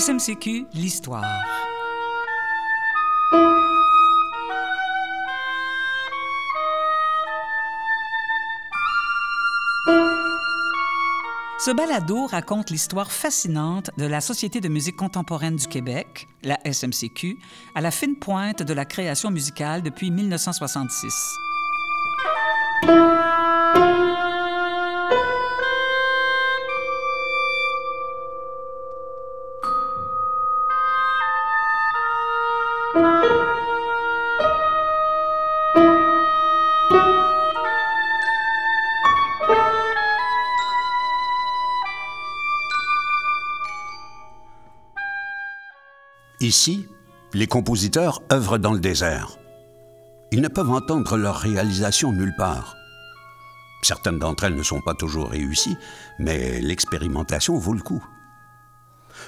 SMCQ, l'histoire. Ce balado raconte l'histoire fascinante de la Société de musique contemporaine du Québec, la SMCQ, à la fine pointe de la création musicale depuis 1966. Ici, les compositeurs œuvrent dans le désert. Ils ne peuvent entendre leur réalisation nulle part. Certaines d'entre elles ne sont pas toujours réussies, mais l'expérimentation vaut le coup.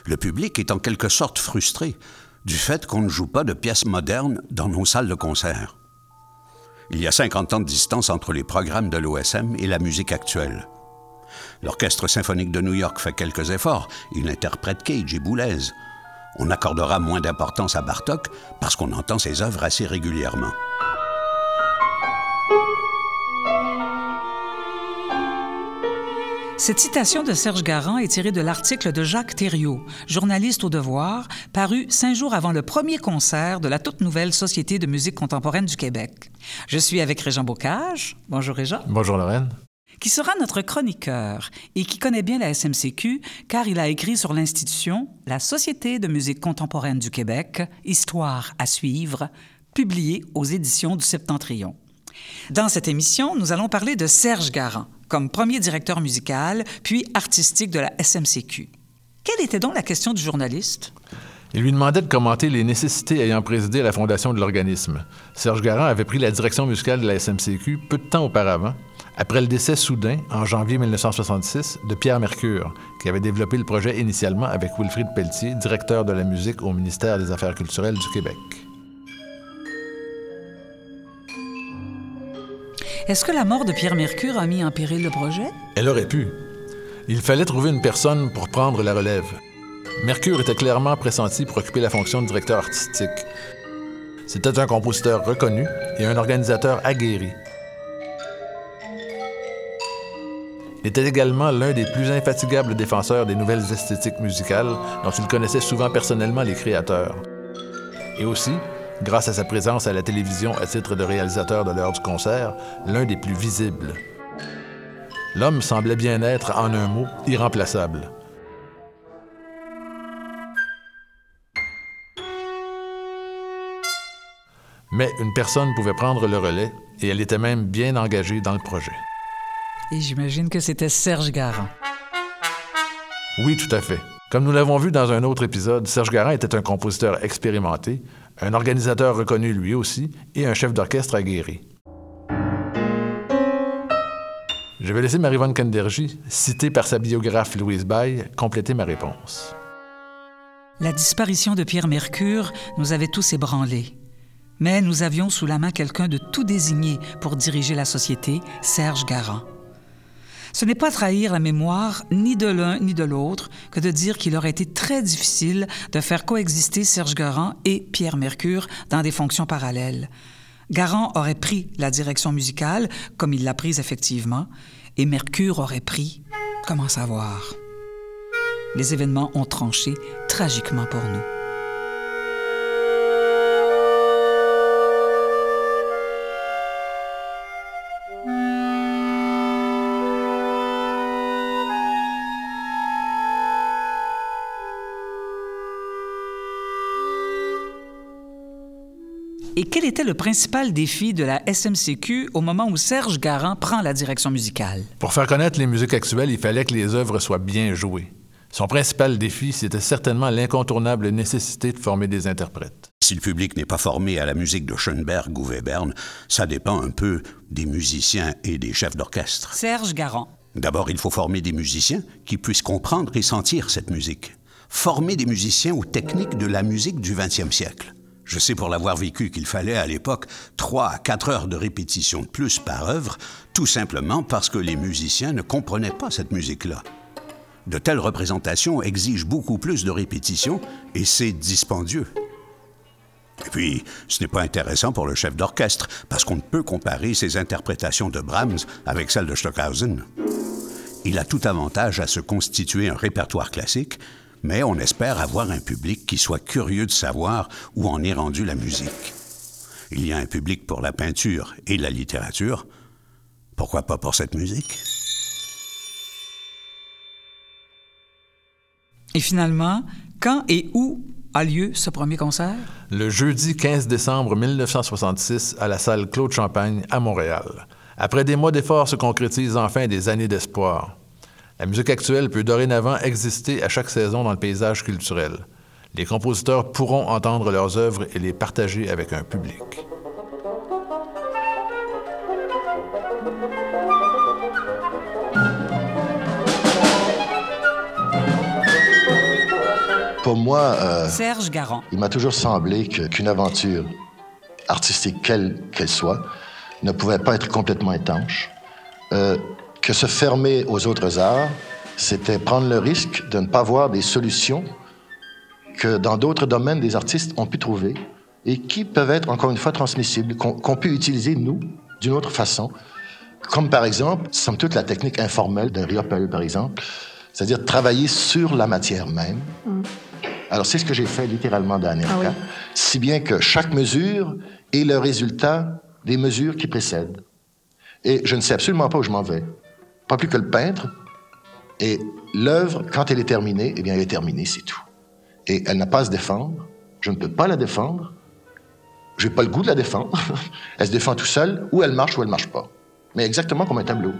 Le public est en quelque sorte frustré du fait qu'on ne joue pas de pièces modernes dans nos salles de concert. Il y a 50 ans de distance entre les programmes de l'OSM et la musique actuelle. L'Orchestre symphonique de New York fait quelques efforts. Il interprète Cage et Boulez. On accordera moins d'importance à Bartok parce qu'on entend ses œuvres assez régulièrement. Cette citation de Serge Garand est tirée de l'article de Jacques Thériault, journaliste au Devoir, paru cinq jours avant le premier concert de la toute nouvelle Société de musique contemporaine du Québec. Je suis avec Régent Bocage. Bonjour Régent. Bonjour Lorraine. Qui sera notre chroniqueur et qui connaît bien la SMCQ car il a écrit sur l'institution La Société de musique contemporaine du Québec, Histoire à suivre, publié aux éditions du Septentrion. Dans cette émission, nous allons parler de Serge Garand, comme premier directeur musical, puis artistique de la SMCQ. Quelle était donc la question du journaliste? Il lui demandait de commenter les nécessités ayant présidé à la fondation de l'organisme. Serge Garand avait pris la direction musicale de la SMCQ peu de temps auparavant, après le décès soudain, en janvier 1966, de Pierre Mercure, qui avait développé le projet initialement avec Wilfrid Pelletier, directeur de la musique au ministère des Affaires culturelles du Québec. Est-ce que la mort de Pierre Mercure a mis en péril le projet? Elle aurait pu. Il fallait trouver une personne pour prendre la relève. Mercure était clairement pressenti pour occuper la fonction de directeur artistique. C'était un compositeur reconnu et un organisateur aguerri. Était également l'un des plus infatigables défenseurs des nouvelles esthétiques musicales dont il connaissait souvent personnellement les créateurs. Et aussi, grâce à sa présence à la télévision à titre de réalisateur de l'heure du concert, l'un des plus visibles. L'homme semblait bien être, en un mot, irremplaçable. Mais une personne pouvait prendre le relais et elle était même bien engagée dans le projet. Et j'imagine que c'était Serge Garand. Oui, tout à fait. Comme nous l'avons vu dans un autre épisode, Serge Garand était un compositeur expérimenté, un organisateur reconnu lui aussi et un chef d'orchestre aguerri. Je vais laisser Marie-Vonne Kenderji, citée par sa biographe Louise Baye, compléter ma réponse. La disparition de Pierre Mercure nous avait tous ébranlés. Mais nous avions sous la main quelqu'un de tout désigné pour diriger la société, Serge Garand. Ce n'est pas trahir la mémoire ni de l'un ni de l'autre que de dire qu'il aurait été très difficile de faire coexister Serge Garand et Pierre Mercure dans des fonctions parallèles. Garand aurait pris la direction musicale, comme il l'a prise effectivement, et Mercure aurait pris, comment savoir? Les événements ont tranché tragiquement pour nous. Et quel était le principal défi de la SMCQ au moment où Serge Garand prend la direction musicale? Pour faire connaître les musiques actuelles, il fallait que les œuvres soient bien jouées. Son principal défi, c'était certainement l'incontournable nécessité de former des interprètes. Si le public n'est pas formé à la musique de Schoenberg ou Webern, ça dépend un peu des musiciens et des chefs d'orchestre. Serge Garand. D'abord, il faut former des musiciens qui puissent comprendre et sentir cette musique. Former des musiciens aux techniques de la musique du 20e siècle. Je sais pour l'avoir vécu qu'il fallait à l'époque trois à quatre heures de répétition de plus par œuvre, tout simplement parce que les musiciens ne comprenaient pas cette musique-là. De telles représentations exigent beaucoup plus de répétitions et c'est dispendieux. Et puis, ce n'est pas intéressant pour le chef d'orchestre, parce qu'on ne peut comparer ses interprétations de Brahms avec celles de Stockhausen. Il a tout avantage à se constituer un répertoire classique, mais on espère avoir un public qui soit curieux de savoir où en est rendue la musique. Il y a un public pour la peinture et la littérature. Pourquoi pas pour cette musique? Et finalement, quand et où a lieu ce premier concert? Le jeudi 15 décembre 1966 à la salle Claude Champagne à Montréal. Après des mois d'efforts se concrétisent enfin des années d'espoir. La musique actuelle peut dorénavant exister à chaque saison dans le paysage culturel. Les compositeurs pourront entendre leurs œuvres et les partager avec un public. Pour moi, euh, Serge Garand. il m'a toujours semblé qu'une aventure artistique, quelle qu'elle soit, ne pouvait pas être complètement étanche. Euh, que se fermer aux autres arts, c'était prendre le risque de ne pas voir des solutions que dans d'autres domaines des artistes ont pu trouver et qui peuvent être, encore une fois, transmissibles, qu'on qu'on peut utiliser, nous, d'une autre façon. Comme par exemple, somme toute, la technique informelle d'un Riopel, par exemple, c'est-à-dire travailler sur la matière même. Alors, c'est ce que j'ai fait littéralement dans America, si bien que chaque mesure est le résultat des mesures qui précèdent. Et je ne sais absolument pas où je m'en vais. Pas plus que le peintre. Et l'œuvre, quand elle est terminée, eh bien, elle est terminée, c'est tout. Et elle n'a pas à se défendre. Je ne peux pas la défendre. Je n'ai pas le goût de la défendre. elle se défend tout seule, ou elle marche ou elle marche pas. Mais exactement comme un tableau.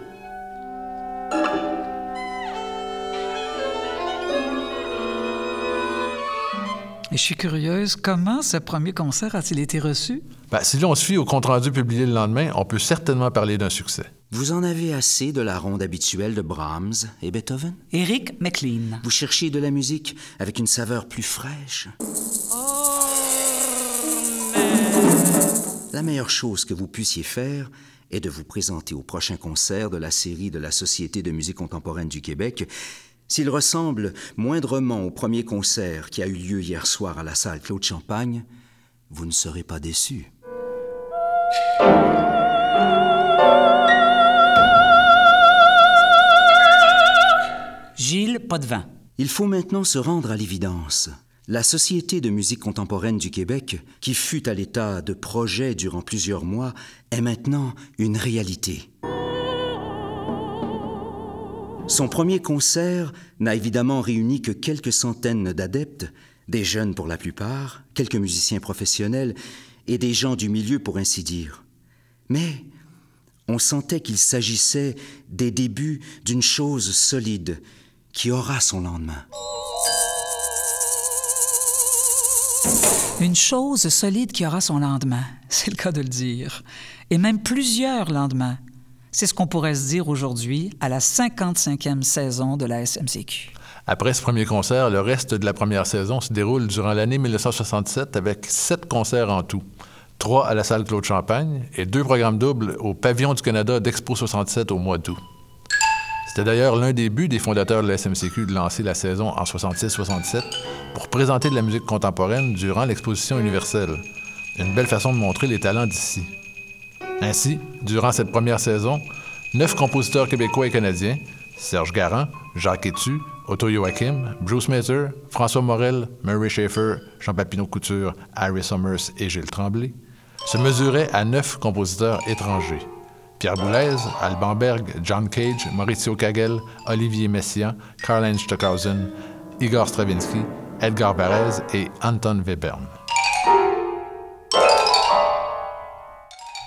Et je suis curieuse, comment ce premier concert a-t-il été reçu? Ben, si l'on se fie au compte-rendu publié le lendemain, on peut certainement parler d'un succès. Vous en avez assez de la ronde habituelle de Brahms et Beethoven? Eric McLean. Vous cherchez de la musique avec une saveur plus fraîche La meilleure chose que vous puissiez faire est de vous présenter au prochain concert de la série de la Société de musique contemporaine du Québec. S'il ressemble moindrement au premier concert qui a eu lieu hier soir à la salle Claude Champagne, vous ne serez pas Gilles Potvin. Il faut maintenant se rendre à l'évidence. La Société de musique contemporaine du Québec, qui fut à l'état de projet durant plusieurs mois, est maintenant une réalité. Son premier concert n'a évidemment réuni que quelques centaines d'adeptes, des jeunes pour la plupart, quelques musiciens professionnels et des gens du milieu pour ainsi dire. Mais on sentait qu'il s'agissait des débuts d'une chose solide qui aura son lendemain. Une chose solide qui aura son lendemain, c'est le cas de le dire. Et même plusieurs lendemains. C'est ce qu'on pourrait se dire aujourd'hui à la 55e saison de la SMCQ. Après ce premier concert, le reste de la première saison se déroule durant l'année 1967 avec sept concerts en tout. Trois à la salle Claude Champagne et deux programmes doubles au Pavillon du Canada d'Expo 67 au mois d'août. C'était d'ailleurs l'un des buts des fondateurs de la SMCQ de lancer la saison en 66-67 pour présenter de la musique contemporaine durant l'exposition universelle. Une belle façon de montrer les talents d'ici. Ainsi, durant cette première saison, neuf compositeurs québécois et canadiens, Serge Garand, Jacques Etu, Otto Joachim, Bruce Mazer, François Morel, Murray Schaeffer, Jean Papineau Couture, Harry Summers et Gilles Tremblay, se mesuraient à neuf compositeurs étrangers. Pierre Boulez, Alban Berg, John Cage, Maurizio Kagel, Olivier Messiaen, Karl-Heinz Stockhausen, Igor Stravinsky, Edgar Varese et Anton Webern.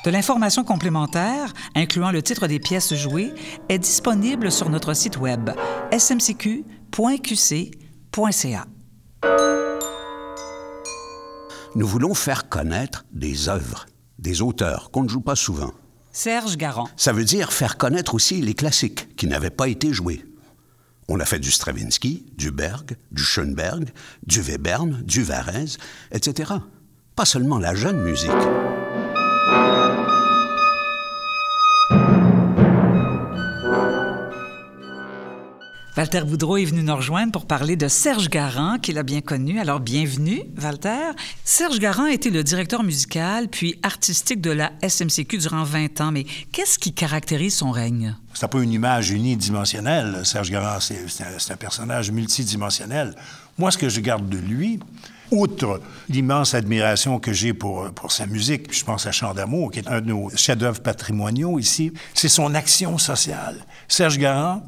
De l'information complémentaire, incluant le titre des pièces jouées, est disponible sur notre site web smcq.qc.ca. Nous voulons faire connaître des œuvres, des auteurs qu'on ne joue pas souvent. Serge Garand. Ça veut dire faire connaître aussi les classiques qui n'avaient pas été joués. On a fait du Stravinsky, du Berg, du Schoenberg, du Webern, du Varese, etc. Pas seulement la jeune musique. Walter Boudreau est venu nous rejoindre pour parler de Serge Garand, qu'il a bien connu. Alors, bienvenue, Walter. Serge Garand était le directeur musical puis artistique de la SMCQ durant 20 ans. Mais qu'est-ce qui caractérise son règne? C'est pas une image unidimensionnelle. Serge Garand, c'est un, personnage multidimensionnel. Moi, ce que je garde de lui, outre l'immense admiration que j'ai pour, pour sa musique, je pense à Chant d'amour, qui est un de nos chefs-d'œuvre patrimoniaux ici, c'est son action sociale. Serge Garand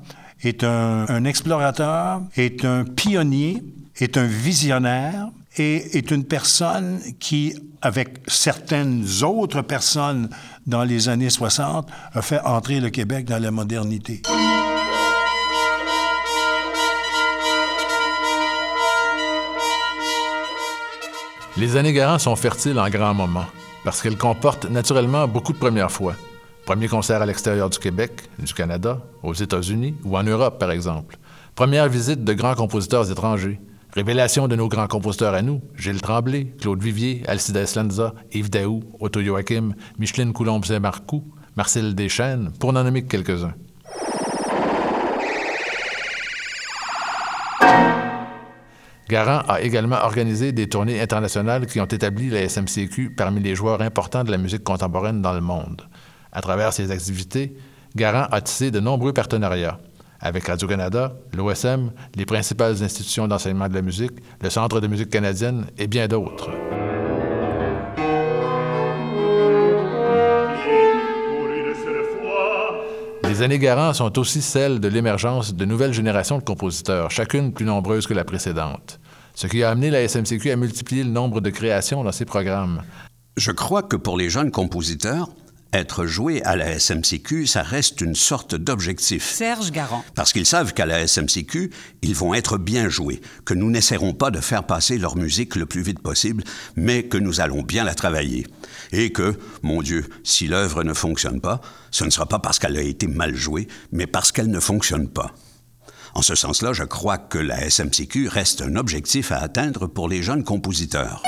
est un, explorateur, est un pionnier, est un visionnaire et est une personne qui, avec certaines autres personnes dans les années 60, a fait entrer le Québec dans la modernité. Les années Garant sont fertiles en grands moments, parce qu'elles comportent naturellement beaucoup de premières fois. Premier concert à l'extérieur du Québec, du Canada, aux États-Unis ou en Europe, par exemple. Première visite de grands compositeurs étrangers. Révélation de nos grands compositeurs à nous, Gilles Tremblay, Claude Vivier, Alcides Lanza, Yves Daou, Otto Joachim, Micheline Coulombe-Saint-Marcoux, Marcel Deschênes, pour n'en nommer que quelques-uns. Garant a également organisé des tournées internationales qui ont établi la SMCQ parmi les joueurs importants de la musique contemporaine dans le monde. À travers ces activités, Garant a tissé de nombreux partenariats avec Radio-Canada, l'OSM, les principales institutions d'enseignement de la musique, le Centre de musique canadienne et bien d'autres. Les années Garant sont aussi celles de l'émergence de nouvelles générations de compositeurs, chacune plus nombreuse que la précédente, ce qui a amené la SMCQ à multiplier le nombre de créations dans ses programmes. Je crois que pour les jeunes compositeurs, être joué à la SMCQ, ça reste une sorte d'objectif. Serge Garand. Parce qu'ils savent qu'à la SMCQ, ils vont être bien joués, que nous n'essaierons pas de faire passer leur musique le plus vite possible, mais que nous allons bien la travailler. Et que, mon Dieu, si l'œuvre ne fonctionne pas, ce ne sera pas parce qu'elle a été mal jouée, mais parce qu'elle ne fonctionne pas. En ce sens-là, je crois que la SMCQ reste un objectif à atteindre pour les jeunes compositeurs.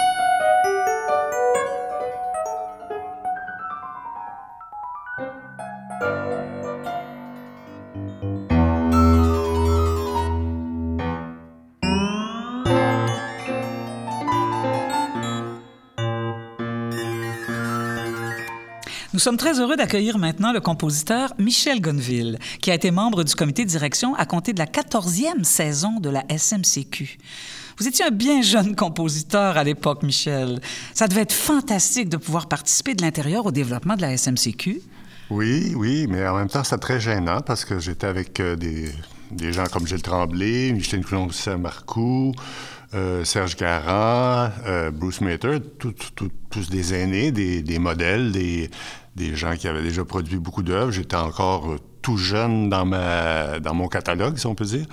Nous sommes très heureux d'accueillir maintenant le compositeur Michel Gonville, qui a été membre du comité de direction à compter de la 14e saison de la SMCQ. Vous étiez un bien jeune compositeur à l'époque, Michel. Ça devait être fantastique de pouvoir participer de l'intérieur au développement de la SMCQ. Oui, oui, mais en même temps, c'est très gênant parce que j'étais avec euh, des, des, gens comme Gilles Tremblay, Micheline Coulombe-Saint-Marcoux, euh, Serge Garand, euh, Bruce Mater, tous des aînés, des modèles, des, des, gens qui avaient déjà produit beaucoup d'œuvres. J'étais encore tout jeune dans, ma, dans mon catalogue, si on peut dire.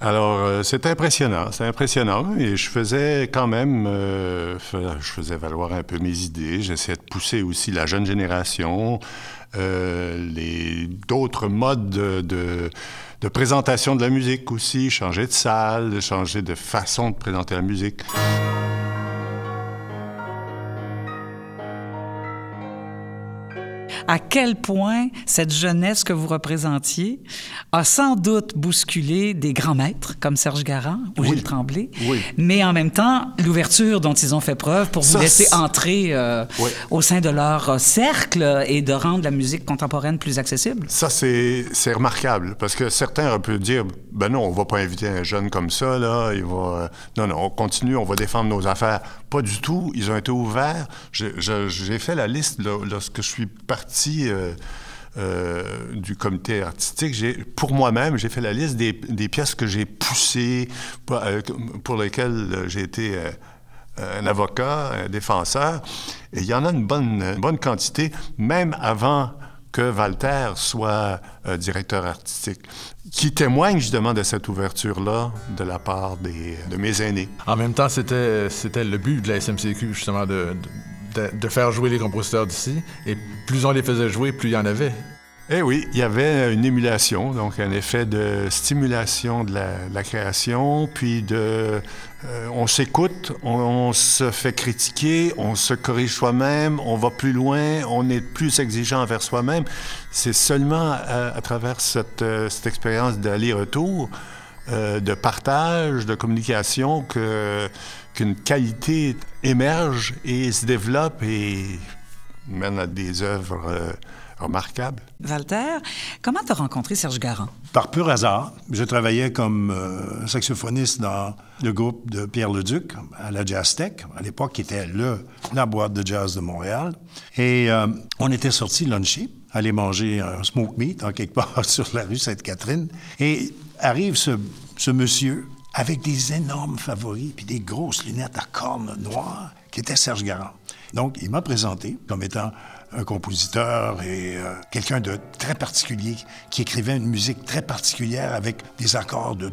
Alors, euh, c'est impressionnant, c'est impressionnant. Et je faisais quand même, euh, je faisais valoir un peu mes idées. J'essayais de pousser aussi la jeune génération, euh, d'autres modes de, de, de, présentation de la musique aussi, changer de salle, changer de façon de présenter la musique. À quel point cette jeunesse que vous représentiez a sans doute bousculé des grands maîtres comme Serge Garand ou Oui. Gilles Tremblay, Oui. mais en même temps, l'ouverture dont ils ont fait preuve pour vous Ça, laisser c'est- entrer euh, Oui. au sein de leur cercle et de rendre la musique contemporaine plus accessible. Ça, c'est remarquable, parce que certains auraient pu dire, ben non, on va pas inviter un jeune comme ça, là, il va... euh, Non, non, on continue, on va défendre nos affaires. Pas du tout, ils ont été ouverts. J'ai fait la liste là, lorsque je suis parti euh, euh, du comité artistique. Pour moi-même, j'ai fait la liste des, pièces que j'ai poussées, pour, euh, pour lesquelles j'ai été... un avocat, un défenseur, et il y en a une bonne, quantité, même avant que Walter soit directeur artistique, qui témoigne justement de cette ouverture-là de la part de mes aînés. En même temps, c'était, le but de la SMCQ, justement, de, de faire jouer les compositeurs d'ici. Et plus on les faisait jouer, plus il y en avait. Eh oui, il y avait une émulation, donc un effet de stimulation de la, création, puis de, euh, on s'écoute, on, se fait critiquer, on se corrige soi-même, on va plus loin, on est plus exigeant envers soi-même. C'est seulement à, travers euh, cette expérience d'aller-retour, euh, de partage, de communication que qu'une qualité émerge et se développe et mène à des œuvres remarquable. Walter, comment tu as rencontré Serge Garand? Par pur hasard. Je travaillais comme euh, saxophoniste dans le groupe de Pierre Leduc à la Jazz Tech, à l'époque, qui était le, la boîte de jazz de Montréal. Et euh, on était sortis luncher, aller manger un smoke meat en quelque part sur la rue Sainte-Catherine. Et arrive ce, monsieur avec des énormes favoris puis des grosses lunettes à cornes noires, qui était Serge Garand. Donc, il m'a présenté comme étant un compositeur et euh, quelqu'un de très particulier qui écrivait une musique très particulière avec des accords de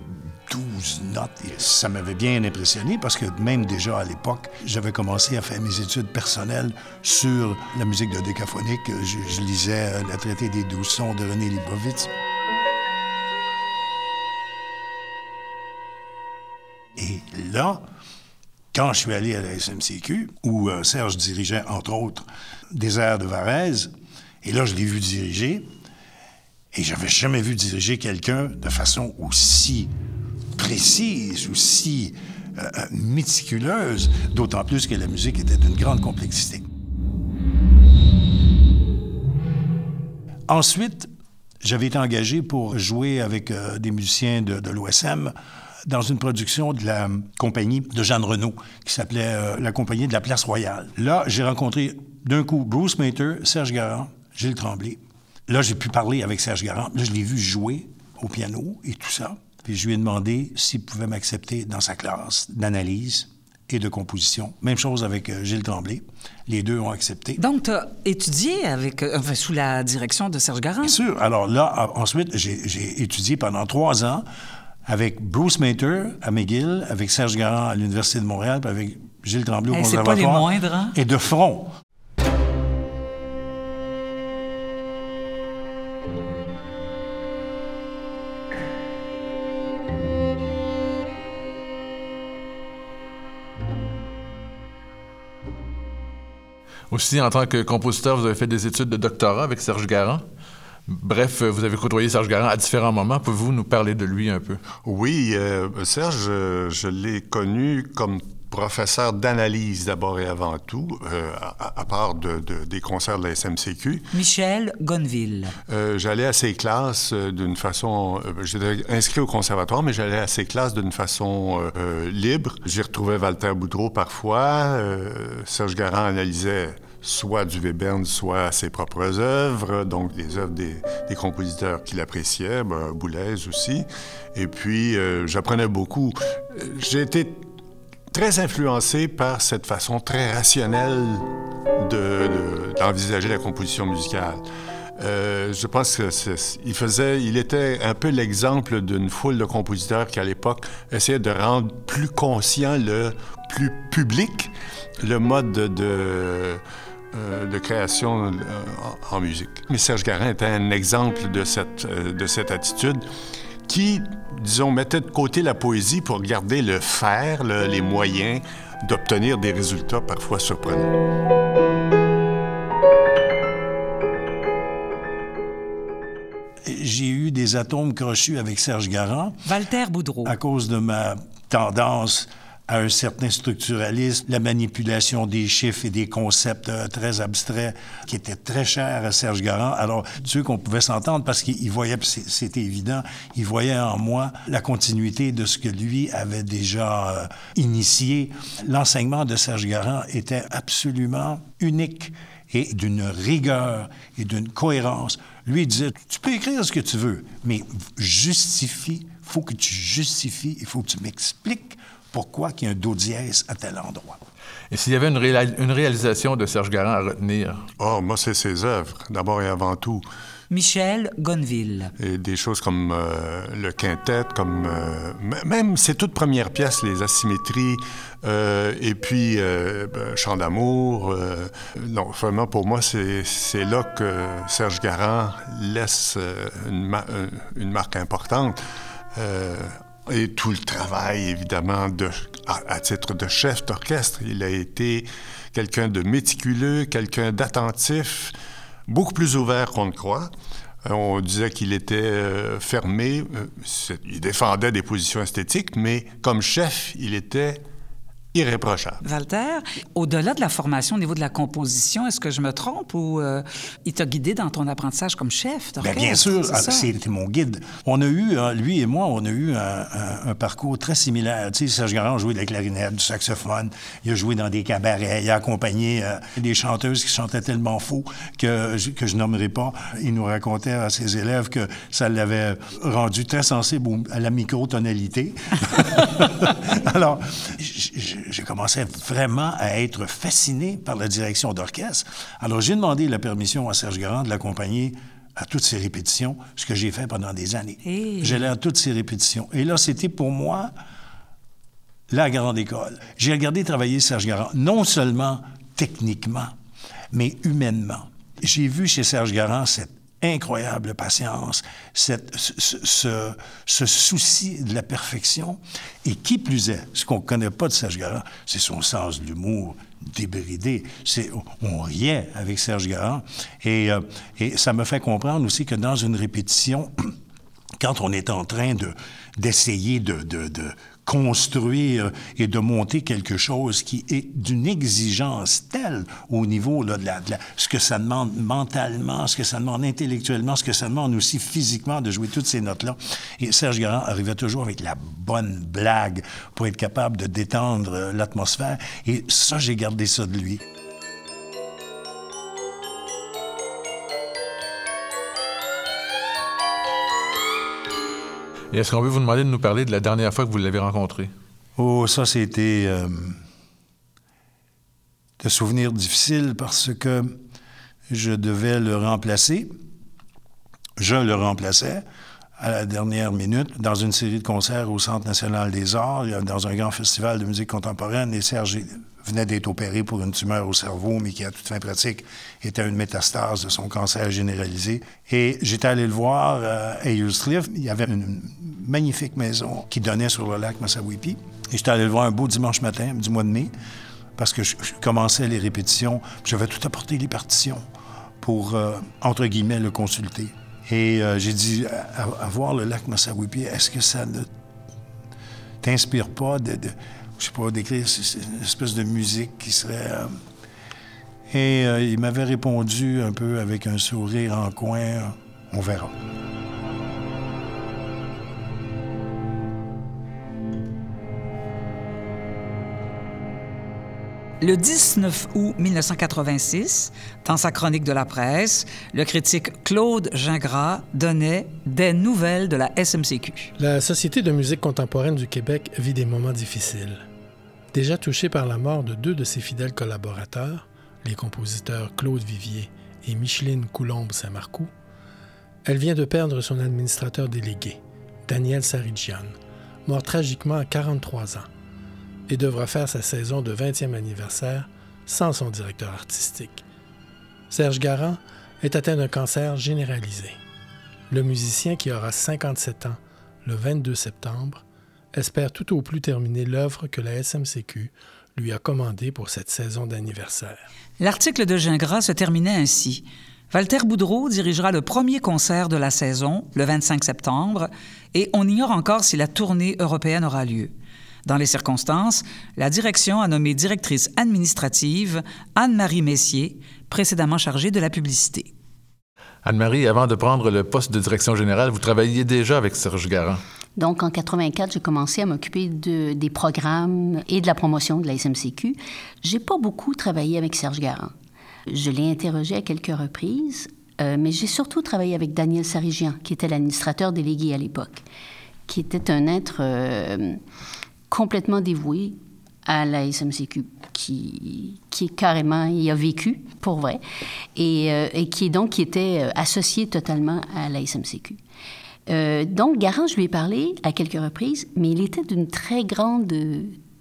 12 notes. Ça m'avait bien impressionné parce que même déjà à l'époque, j'avais commencé à faire mes études personnelles sur la musique de décaphonique. Je, lisais euh, La traité des douze sons de René Libovitz. Là, quand je suis allé à la SMCQ, où euh, Serge dirigeait, entre autres, airs de Varese, et là, je l'ai vu diriger, et j'avais jamais vu diriger quelqu'un de façon aussi précise, aussi euh, euh, méticuleuse, d'autant plus que la musique était d'une grande complexité. Ensuite, j'avais été engagé pour jouer avec des musiciens de l'OSM dans une production de la compagnie de Jeanne Renault qui s'appelait euh, la compagnie de la Place Royale. Là, j'ai rencontré d'un coup Bruce Mater, Serge Garand, Gilles Tremblay. Là, j'ai pu parler avec Serge Garand. Là, je l'ai vu jouer au piano et tout ça. Puis je lui ai demandé s'il pouvait m'accepter dans sa classe d'analyse et de composition. Même chose avec euh, Gilles Tremblay. Les deux ont accepté. Donc, tu as étudié avec, euh, sous la direction de Serge Garand? Bien sûr. Alors là, ensuite, j'ai étudié pendant trois ans avec Bruce Mater à McGill, avec Serge Garand à l'Université de Montréal, puis avec Gilles Tremblay au hey, Conservatoire. pas les moindres, hein? Et de front. Aussi, en tant que compositeur, vous avez fait des études de doctorat avec Serge Garand. Bref, vous avez côtoyé Serge Garand à différents moments. Pouvez-vous nous parler de lui un peu? Oui, euh, Serge, je, l'ai connu comme professeur d'analyse d'abord et avant tout, euh, à, part de, des concerts de la SMCQ. Michel Gonville. Euh, j'allais à ses classes d'une façon... J'étais inscrit au conservatoire, mais j'allais à ses classes d'une façon libre. J'y retrouvais Walter Boudreau parfois. Serge Garand analysait soit du Webern, soit ses propres œuvres, donc des œuvres des, compositeurs qu'il appréciait, ben, Boulez aussi. Et puis, euh, j'apprenais beaucoup. J'ai été très influencé par cette façon très rationnelle d'envisager de, la composition musicale. Euh, je pense qu'il faisait, il était un peu l'exemple d'une foule de compositeurs qui, à l'époque, essayaient de rendre plus conscient le plus public le mode de, euh, de création euh, en, musique. Mais Serge Garin était un exemple de cette, euh, de cette attitude qui, disons, mettait de côté la poésie pour garder le faire, les moyens d'obtenir des résultats parfois surprenants. J'ai eu des atomes crochus avec Serge Garand. Walter Boudreau. À cause de ma tendance à un certain structuralisme, la manipulation des chiffres et des concepts euh, très abstraits qui étaient très chers à Serge Garand. Alors, Dieu qu'on pouvait s'entendre parce qu'il voyait, c'était évident, il voyait en moi la continuité de ce que lui avait déjà euh, initié. L'enseignement de Serge Garand était absolument unique et d'une rigueur et d'une cohérence. Lui disait, tu peux écrire ce que tu veux, mais justifie, il faut que tu justifies, il faut que tu m'expliques pourquoi qu'il y a un do dièse à tel endroit. Et s'il y avait une, une, réalisation de Serge Garand à retenir? Oh, moi, c'est ses œuvres, d'abord et avant tout. Michel Gonville. Et des choses comme euh, le quintet, comme euh, même ces toutes premières pièces, les asymétries, euh, et puis ben, Chant d'amour. non, vraiment pour moi, c'est là que Serge Garand laisse une, une, marque importante. Et tout le travail, évidemment, de, à titre de chef d'orchestre, il a été quelqu'un de méticuleux, quelqu'un d'attentif beaucoup plus ouvert qu'on ne croit. Euh, on disait qu'il était euh, fermé, euh, il défendait des positions esthétiques, mais comme chef, il était irréprochable. Walter, au-delà de la formation au niveau de la composition, est-ce que je me trompe ou euh, il t'a guidé dans ton apprentissage comme chef Bien, bien sûr, c'était mon guide. On a eu, hein, lui et moi, on a eu un, parcours très similaire. Tu sais, Serge Garand a joué de la clarinette, du saxophone, il a joué dans des cabarets, il a accompagné euh, des chanteuses qui chantaient tellement faux que, que je nommerai pas. Il nous racontait à ses élèves que ça l'avait rendu très sensible à la microtonalité. Alors, je j'ai commencé vraiment à être fasciné par la direction d'orchestre. Alors, j'ai demandé la permission à Serge Garand de l'accompagner à toutes ses répétitions, ce que j'ai fait pendant des années. J'allais à toutes ses répétitions. Et là, c'était pour moi la grande école. J'ai regardé travailler Serge Garand, non seulement techniquement, mais humainement. J'ai vu chez Serge Garand cette incroyable patience, cette, ce, ce, souci de la perfection. Et qui plus est, ce qu'on ne connaît pas de Serge Garand, c'est son sens de l'humour débridé. C'est, on riait avec Serge Garand. Et, euh, et ça me fait comprendre aussi que dans une répétition, quand on est en train de, d'essayer de, construire et de monter quelque chose qui est d'une exigence telle au niveau là, de, la, de, ce que ça demande mentalement, ce que ça demande intellectuellement, ce que ça demande aussi physiquement de jouer toutes ces notes-là. Et Serge Garand arrivait toujours avec la bonne blague pour être capable de détendre euh, l'atmosphère. Et ça, j'ai gardé ça de lui. Est-ce qu'on veut vous demander de nous parler de la dernière fois que vous l'avez rencontré? Oh, ça, c'était euh, de souvenirs difficiles parce que je devais le remplacer. Je le remplaçais à la dernière minute dans une série de concerts au Centre national des arts, dans un grand festival de musique contemporaine. Et Serge venait d'être opéré pour une tumeur au cerveau, mais qui, à toute fin pratique, était une métastase de son cancer généralisé. Et j'étais allé le voir euh, à Cliff. Il y avait une magnifique maison qui donnait sur le lac Massawippi. Et j'étais allé le voir un beau dimanche matin du mois de mai, parce que je, commençais les répétitions. J'avais tout apporté les partitions pour, euh, entre guillemets, le consulter. Et euh, j'ai dit, à, voir le lac Massawippi, est-ce que ça ne t'inspire pas de je sais pas, d'écrire une espèce de musique qui serait... Euh, et euh, il m'avait répondu un peu avec un sourire en coin, on verra. Le 19 août 1986, dans sa chronique de la presse, le critique Claude Gingras donnait des nouvelles de la SMCQ. La Société de musique contemporaine du Québec vit des moments difficiles. Déjà touchée par la mort de deux de ses fidèles collaborateurs, les compositeurs Claude Vivier et Micheline Coulombe-Saint-Marcoux, elle vient de perdre son administrateur délégué, Daniel Saridjian, mort tragiquement à 43 ans, et devra faire sa saison de 20e anniversaire sans son directeur artistique. Serge Garand est atteint d'un cancer généralisé. Le musicien qui aura 57 ans le 22 septembre espère tout au plus terminer l'œuvre que la SMCQ lui a commandée pour cette saison d'anniversaire. L'article de Gingras se terminait ainsi. Walter Boudreau dirigera le premier concert de la saison, le 25 septembre, et on ignore encore si la tournée européenne aura lieu. Dans les circonstances, la direction a nommé directrice administrative Anne-Marie Messier, précédemment chargée de la publicité. Anne-Marie, avant de prendre le poste de direction générale, vous travailliez déjà avec Serge Garand. Donc, en 84, j'ai commencé à m'occuper de, des programmes et de la promotion de la SMCQ. J'ai pas beaucoup travaillé avec Serge Garand. Je l'ai interrogé à quelques reprises, euh, mais j'ai surtout travaillé avec Daniel Sarigian, qui était l'administrateur délégué à l'époque, qui était un être euh, complètement dévoué à la SMCQ. Qui, qui est carrément, il a vécu, pour vrai, et, euh, et qui donc, qui était euh, associé totalement à la SMCQ. Euh, donc, Garand, je lui ai parlé à quelques reprises, mais il était d'une très grande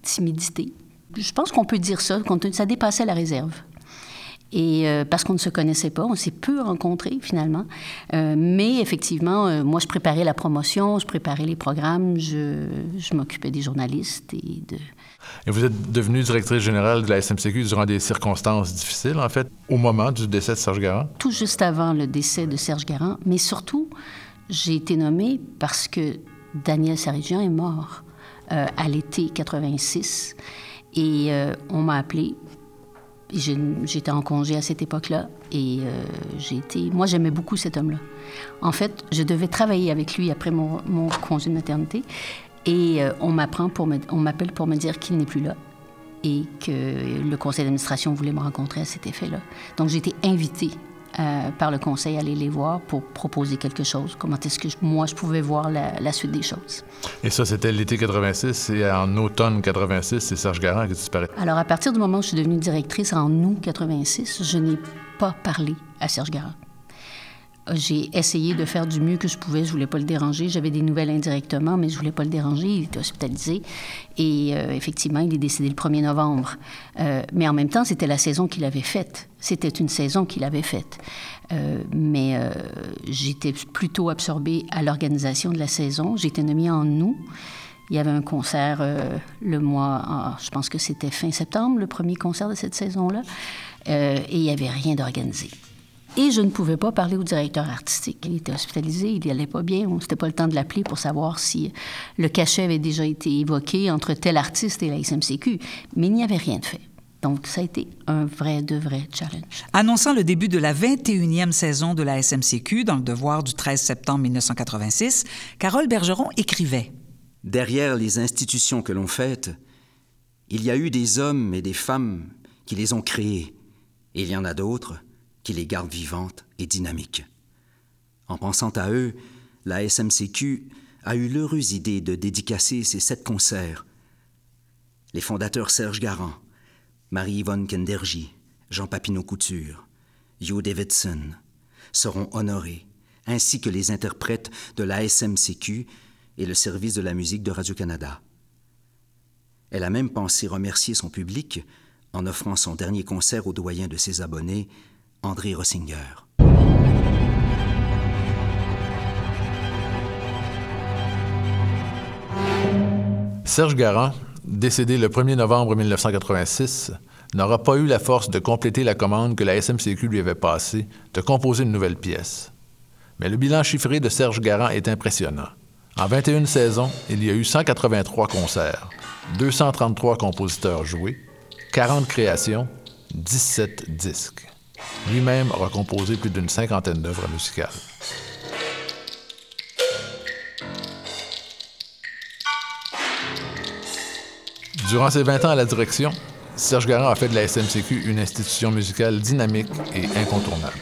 timidité. Je pense qu'on peut dire ça, ça dépassait la réserve. Et euh, parce qu'on ne se connaissait pas, on s'est peu rencontrés finalement. Mais effectivement, moi, je préparais la promotion, je préparais les programmes, je, je m'occupais des journalistes et de. Et vous êtes devenue directrice générale de la SMCQ durant des circonstances difficiles, en fait, au moment du décès de Serge Garand? Tout juste avant le décès de Serge Garand, mais surtout, j'ai été nommée parce que Daniel Sarigian est mort à l'été 86. Et on m'a appelé J'étais en congé à cette époque-là et euh, j'ai été. Moi, j'aimais beaucoup cet homme-là. En fait, je devais travailler avec lui après mon, congé de maternité et euh, on m'apprend pour me, on m'appelle pour me dire qu'il n'est plus là et que le conseil d'administration voulait me rencontrer à cet effet-là. Donc, j'ai été invitée euh, par le conseil aller les voir pour proposer quelque chose. Comment est-ce que moi, je pouvais voir la, suite des choses? Et ça, c'était l'été 86 et en automne 86, c'est Serge Garand qui disparaît. Alors, à partir du moment où je suis devenue directrice en août 86, je n'ai pas parlé à Serge Garand. J'ai essayé de faire du mieux que je pouvais. Je voulais pas le déranger. J'avais des nouvelles indirectement, mais je voulais pas le déranger. Il était hospitalisé. Et euh, effectivement, il est décédé le 1er novembre. Euh, mais en même temps, c'était la saison qu'il avait faite. C'était une saison qu'il avait faite. Euh, mais j'étais plutôt absorbée à l'organisation de la saison. J'étais nommée en août. Il y avait un concert le mois, je pense que c'était fin septembre, le premier concert de cette saison-là. et il n'y avait rien d'organisé. Et je ne pouvais pas parler au directeur artistique. Il était hospitalisé, il n'allait pas bien. C'était pas le temps de l'appeler pour savoir si le cachet avait déjà été évoqué entre tel artiste et la SMCQ. Mais il n'y avait rien de fait. Donc, ça a été un vrai, de vrai challenge. Annonçant le début de la 21e saison de la SMCQ dans le Devoir du 13 septembre 1986, Carole Bergeron écrivait Derrière les institutions que l'on fête, il y a eu des hommes et des femmes qui les ont créées. Et il y en a d'autres qui les garde vivantes et dynamiques. En pensant à eux, la SMCQ a eu l'heureuse idée de dédicacer ces sept concerts. Les fondateurs Serge Garand, Marie-Yvonne Kenderji, Jean Papineau Couture, Hugh Davidson seront honorés, ainsi que les interprètes de la SMCQ et le service de la musique de Radio-Canada. Elle a même pensé remercier son public en offrant son dernier concert au doyen de ses abonnés, André Rossinger. Serge Garand, décédé le 1er novembre 1986, n'aura pas eu la force de compléter la commande que la SMCQ lui avait passée de composer une nouvelle pièce. Mais le bilan chiffré de Serge Garand est impressionnant. En 21 saisons, il y a eu 183 concerts, 233 compositeurs joués, 40 créations, 17 disques. Lui-même aura composé plus d'une cinquantaine d'œuvres musicales. Durant ses 20 ans à la direction, Serge Garand a fait de la SMCQ une institution musicale dynamique et incontournable.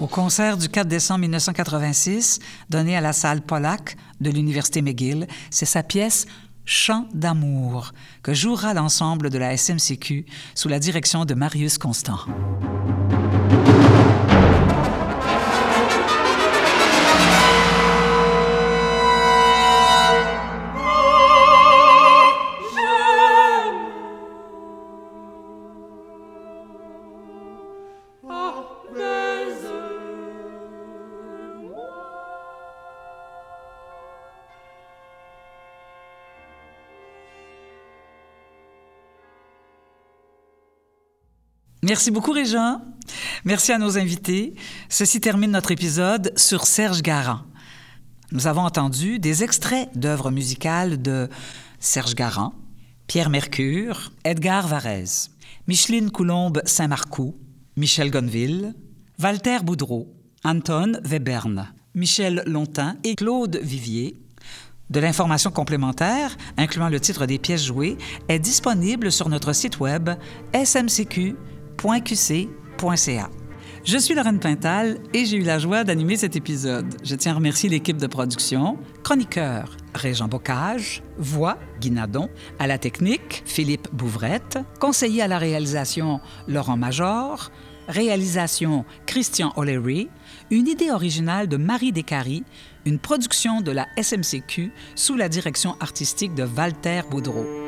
Au concert du 4 décembre 1986, donné à la salle Pollack de l'Université McGill, c'est sa pièce Chant d'amour, que jouera l'ensemble de la SMCQ sous la direction de Marius Constant. Merci beaucoup, Régent. Merci à nos invités. Ceci termine notre épisode sur Serge Garand. Nous avons entendu des extraits d'œuvres musicales de Serge Garand, Pierre Mercure, Edgar Varèse, Micheline Coulombe-Saint-Marcoux, Michel Gonville, Walter Boudreau, Anton Webern, Michel Longtin et Claude Vivier. De l'information complémentaire, incluant le titre des pièces jouées, est disponible sur notre site web smcq Je suis Lorraine Pintal et j'ai eu la joie d'animer cet épisode. Je tiens à remercier l'équipe de production, chroniqueurs Régent Bocage. Voix, Guinadon. À la technique, Philippe Bouvrette. Conseiller à la réalisation, Laurent Major. Réalisation, Christian O'Leary. Une idée originale de Marie Descaries. Une production de la SMCQ sous la direction artistique de Walter Boudreau.